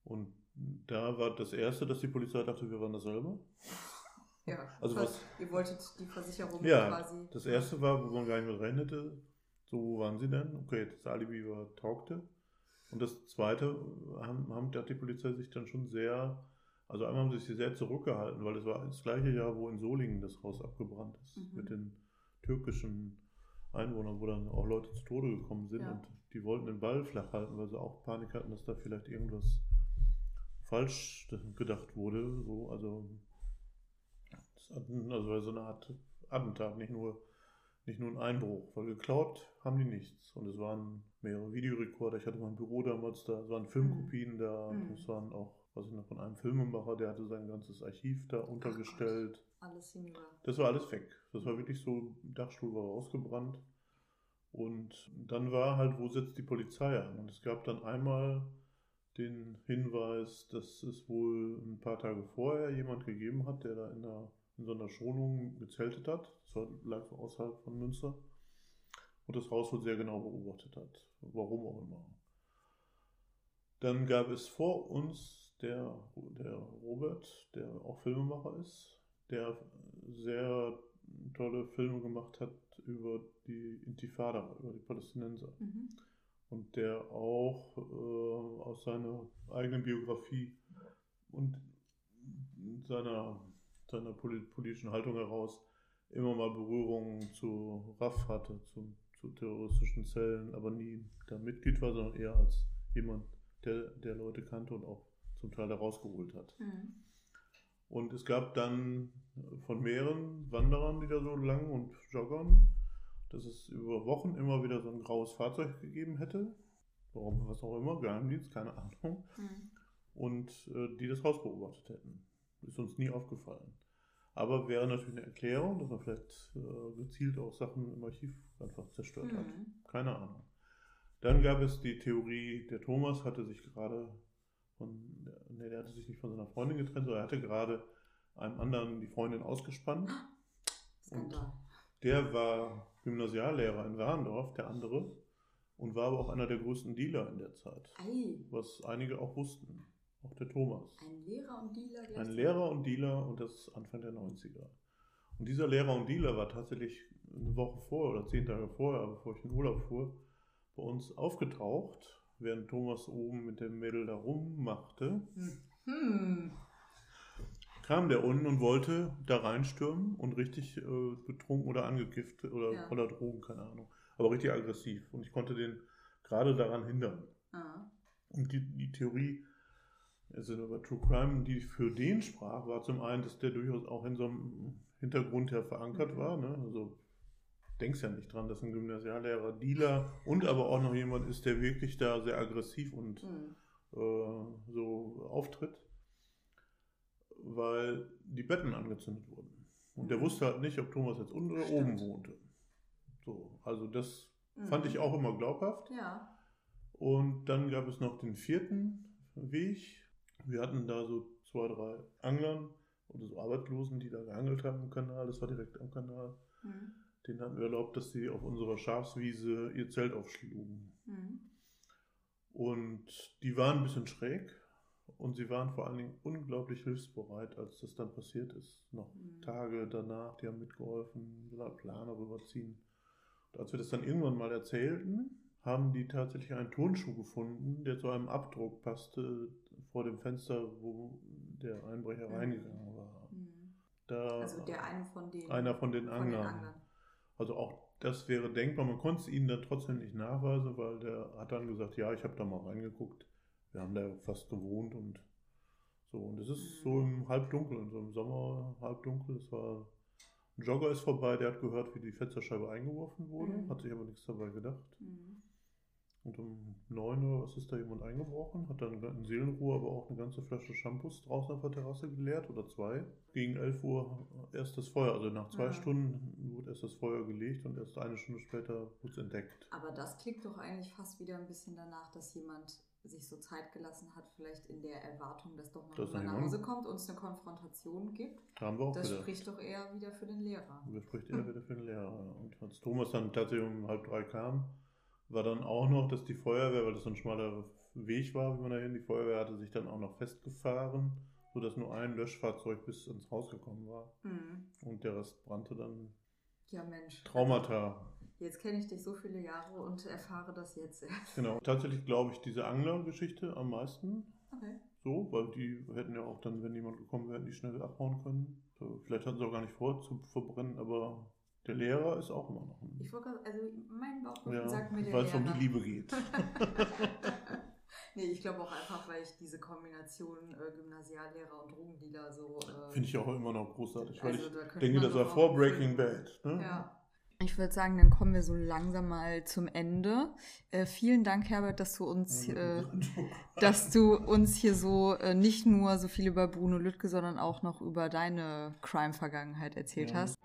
Und da war das Erste, dass die Polizei dachte, wir waren das selber. Ja, also was, ihr wolltet die Versicherung ja, quasi. Das Erste war, wo man gar nicht mit rechnete, so, wo waren sie denn? Okay, das Alibi war, taugte. Und das Zweite, haben, haben, hat die Polizei sich dann schon sehr, also einmal haben sie sich sehr zurückgehalten, weil es war das gleiche Jahr, wo in Solingen das Haus abgebrannt ist, mhm. mit den türkischen Einwohnern, wo dann auch Leute zu Tode gekommen sind. Ja. Und die wollten den Ball flach halten, weil sie auch Panik hatten, dass da vielleicht irgendwas falsch gedacht wurde. So, also, also war so eine Art Attentat, nicht nur, nicht nur ein Einbruch, weil geklaut haben die nichts. Und es waren mehrere Videorekorder. Ich hatte mein Büro damals da, es waren Filmkopien mhm. da, mhm. es waren auch, was ich noch von einem Filmemacher, der hatte sein ganzes Archiv da untergestellt. alles hinüber. Das war alles weg. Das war wirklich so, Dachstuhl war ausgebrannt. Und dann war halt, wo setzt die Polizei an? Und es gab dann einmal den Hinweis, dass es wohl ein paar Tage vorher jemand gegeben hat, der da in, der, in so einer Schonung gezeltet hat. Das war, so außerhalb von Münster. Und das Haus wohl sehr genau beobachtet hat. Warum auch immer. Dann gab es vor uns der, der Robert, der auch Filmemacher ist, der sehr tolle Filme gemacht hat über die Intifada, über die Palästinenser. Mhm. Und der auch äh, aus seiner eigenen Biografie und seiner, seiner politischen Haltung heraus immer mal Berührungen zu RAF hatte, zu, zu terroristischen Zellen, aber nie da Mitglied war, sondern eher als jemand, der, der Leute kannte und auch zum Teil da rausgeholt hat. Mhm. Und es gab dann von mehreren Wanderern, die da so lang und joggern, dass es über Wochen immer wieder so ein graues Fahrzeug gegeben hätte. Warum, was auch immer, Geheimdienst, keine Ahnung. Mhm. Und äh, die das Haus beobachtet hätten. Ist uns nie aufgefallen. Aber wäre natürlich eine Erklärung, dass man vielleicht äh, gezielt auch Sachen im Archiv einfach zerstört mhm. hat. Keine Ahnung. Dann gab es die Theorie, der Thomas hatte sich gerade von, ne, der hatte sich nicht von seiner Freundin getrennt, sondern er hatte gerade einem anderen die Freundin ausgespannt. Und der war Gymnasiallehrer in Warndorf, der andere, und war aber auch einer der größten Dealer in der Zeit. Ei. Was einige auch wussten. Auch der Thomas. Ein Lehrer und Dealer Ein Lehrer und Dealer und das Anfang der 90er. Und dieser Lehrer und Dealer war tatsächlich eine Woche vorher oder zehn Tage vorher, bevor ich in Urlaub fuhr, bei uns aufgetaucht, während Thomas oben mit dem Mädel da rummachte. Hm kam der unten und wollte da reinstürmen und richtig äh, betrunken oder angekifft oder, ja. oder Drogen, keine Ahnung. Aber richtig aggressiv. Und ich konnte den gerade daran hindern. Ah. Und die, die Theorie, also über True Crime, die für den sprach, war zum einen, dass der durchaus auch in so einem Hintergrund her verankert mhm. war. Ne? Also denkst ja nicht dran, dass ein Gymnasiallehrer Dealer und aber auch noch jemand ist, der wirklich da sehr aggressiv und mhm. äh, so auftritt weil die Betten angezündet wurden. Und der mhm. wusste halt nicht, ob Thomas jetzt unten oder oben wohnte. So, also das mhm. fand ich auch immer glaubhaft. Ja. Und dann gab es noch den vierten Weg. Wir hatten da so zwei, drei Anglern oder so Arbeitslosen, die da geangelt haben im Kanal. Das war direkt am Kanal. Mhm. Denen hatten wir erlaubt, dass sie auf unserer Schafswiese ihr Zelt aufschlugen. Mhm. Und die waren ein bisschen schräg, und sie waren vor allen Dingen unglaublich hilfsbereit, als das dann passiert ist. Noch mhm. Tage danach, die haben mitgeholfen, Planer rüberziehen. Und als wir das dann irgendwann mal erzählten, haben die tatsächlich einen Turnschuh gefunden, der zu einem Abdruck passte vor dem Fenster, wo der Einbrecher mhm. reingegangen war. Mhm. Da also der eine von den, einer von den Anglern. Von den Anglern. Also auch das wäre denkbar. Man konnte es ihnen dann trotzdem nicht nachweisen, weil der hat dann gesagt, ja, ich habe da mal reingeguckt wir haben da fast gewohnt und so. Und es ist so im Halbdunkel, so im Sommer halbdunkel. Es war ein Jogger ist vorbei, der hat gehört, wie die Fensterscheibe eingeworfen wurde, mhm. hat sich aber nichts dabei gedacht. Mhm. Und um 9 Uhr was ist da jemand eingebrochen, hat dann in Seelenruhe aber auch eine ganze Flasche Shampoos draußen auf der Terrasse geleert oder zwei. Gegen 11 Uhr erst das Feuer, also nach zwei ja. Stunden wurde erst das Feuer gelegt und erst eine Stunde später wurde es entdeckt. Aber das klingt doch eigentlich fast wieder ein bisschen danach, dass jemand sich so Zeit gelassen hat, vielleicht in der Erwartung, dass doch noch das jemand nach Hause kommt und es eine Konfrontation gibt. Haben wir auch das gedacht. spricht doch eher wieder für den Lehrer. Das spricht eher wieder für den Lehrer. Und als Thomas dann tatsächlich um halb drei kam, war dann auch noch, dass die Feuerwehr, weil das so ein schmaler Weg war, wie man da hin, die Feuerwehr hatte sich dann auch noch festgefahren, sodass nur ein Löschfahrzeug bis ins Haus gekommen war. Mhm. Und der Rest brannte dann. Ja, Mensch. Traumata. Jetzt kenne ich dich so viele Jahre und erfahre das jetzt erst. Genau, tatsächlich glaube ich diese Angler-Geschichte am meisten. Okay. So, weil die hätten ja auch dann, wenn jemand gekommen wäre, die schnell abhauen können. Vielleicht hatten sie auch gar nicht vor zu verbrennen, aber Der Lehrer ist auch immer noch ein. Ich wollte also mein Bauchgefühl ja, sagt mir der weil es um die Liebe geht. nee, ich glaube auch einfach, weil ich diese Kombination äh, Gymnasiallehrer und Drogendealer so. Äh, Finde ich auch immer noch großartig, weil Also, ich da denke, das war vor Breaking. Bad. Ne? Ja. Ich würde sagen, dann kommen wir so langsam mal zum Ende. Äh, vielen Dank, Herbert, dass du uns, äh, dass du uns hier so äh, nicht nur so viel über Bruno Lüttke, sondern auch noch über deine Crime-Vergangenheit erzählt Ja. hast.